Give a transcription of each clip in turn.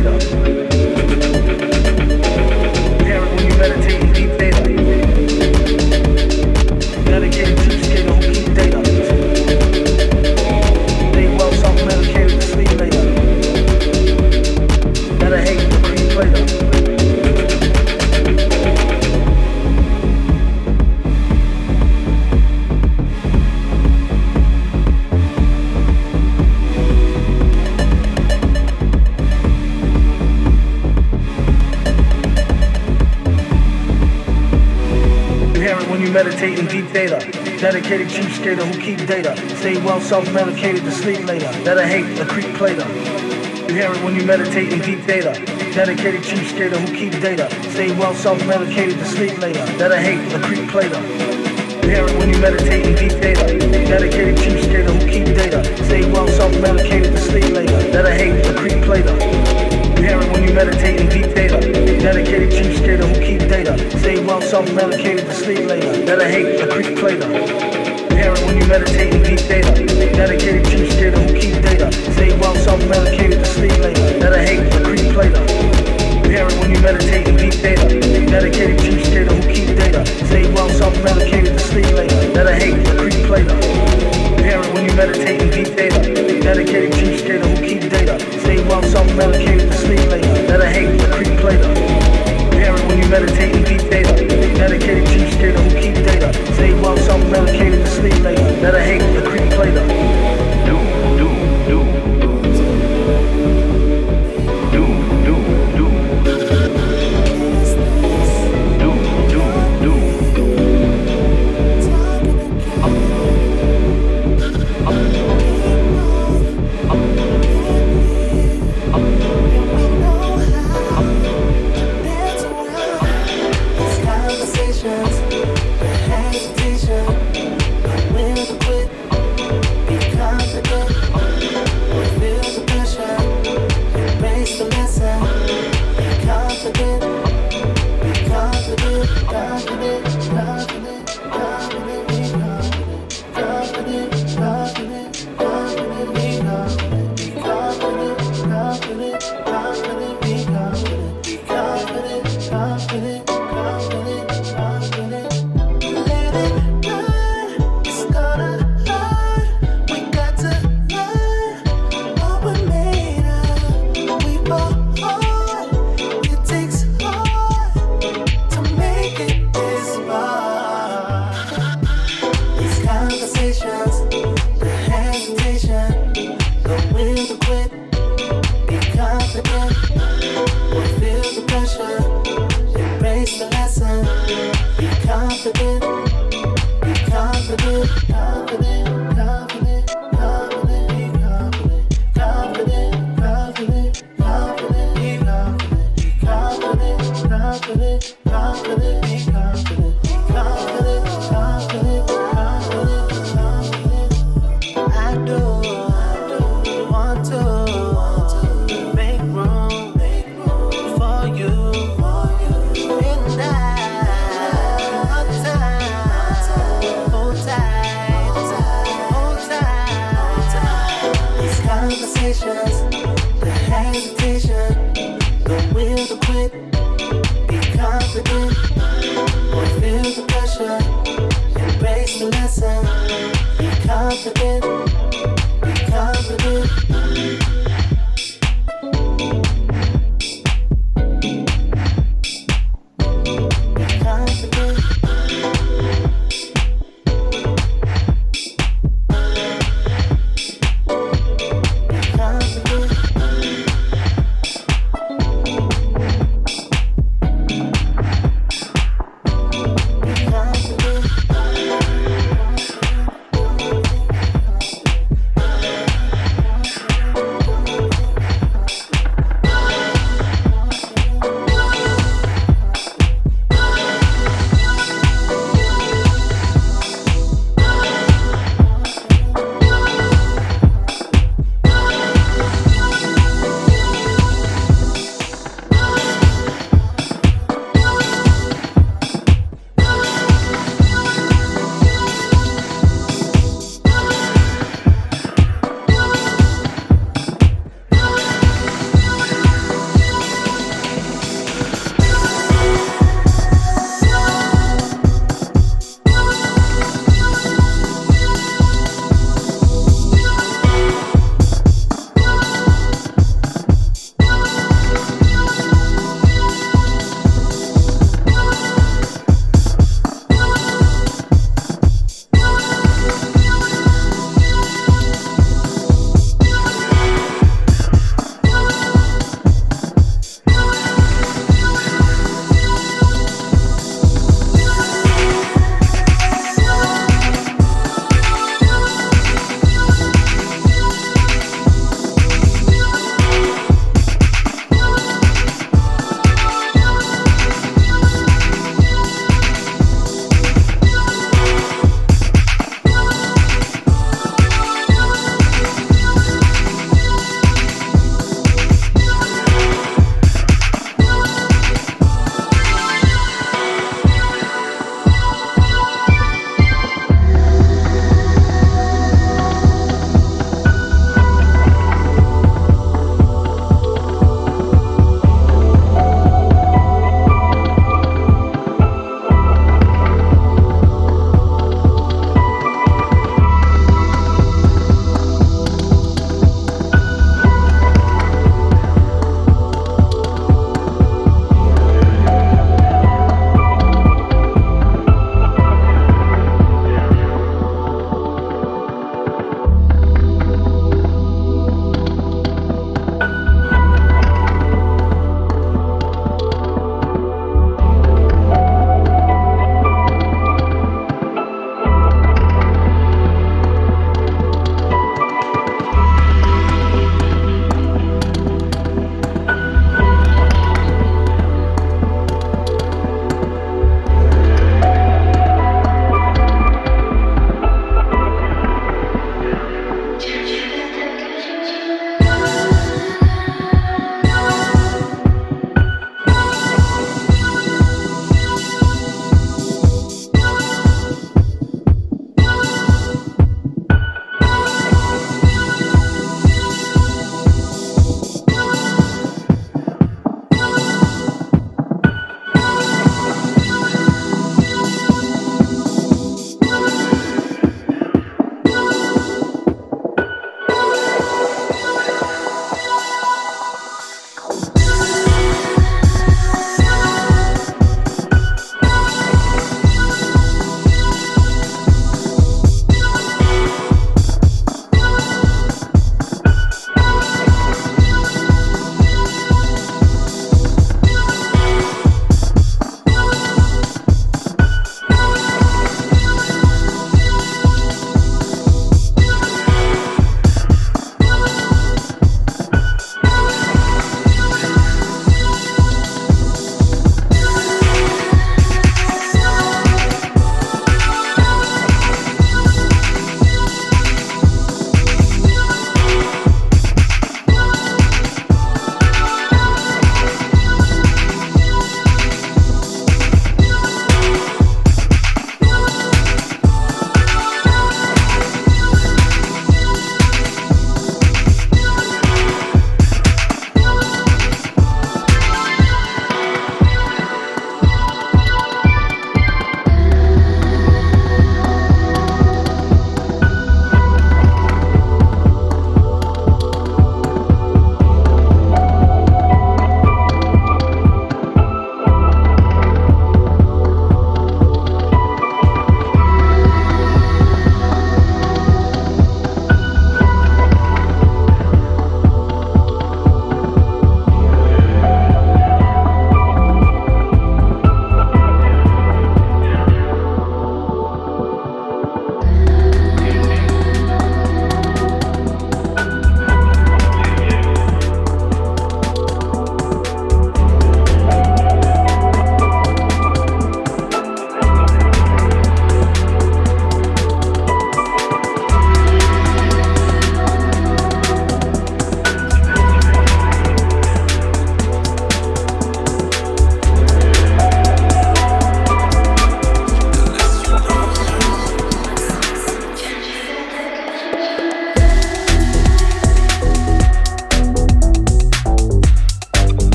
later. Self-medicated to sleep later. That I hate, the creep plater. You hear it when you meditate in deep data. Dedicated chief skater who keep data. Stay well self-medicated to sleep later. That I hate, the creep plater. You hear it when you meditate in deep data. Dedicated chief skater who keep data. Stay well self-medicated to sleep later. That I hate, the creep plater. You hear it when you meditate in deep data. Dedicated chief skater who keep data. Stay well self-medicated to sleep later. I hate, the creep plater it when you meditate in deep data. Dedicated chief skater who keep data. Stay well self-medicated to sleep later. That I hate the creep. You hear when you meditate in deep data. Dedicated chief skater who keep data. Stay well self-medicated to sleep later. That I hate the creep. You hear when you meditate in deep data. Dedicated chief skater who keep data. Stay well self-medicated to sleep later. That I hate the creep plater. You when you meditate in deep data. Dedicated chief skater who keep data. Stay well self-medicated to sleep later. I hate the creep plater.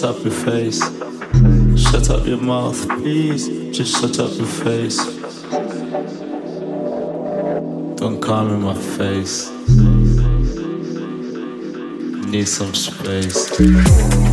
Shut up your face. Shut up your mouth, please. Just shut up your face. Don't come in my face. Need some space.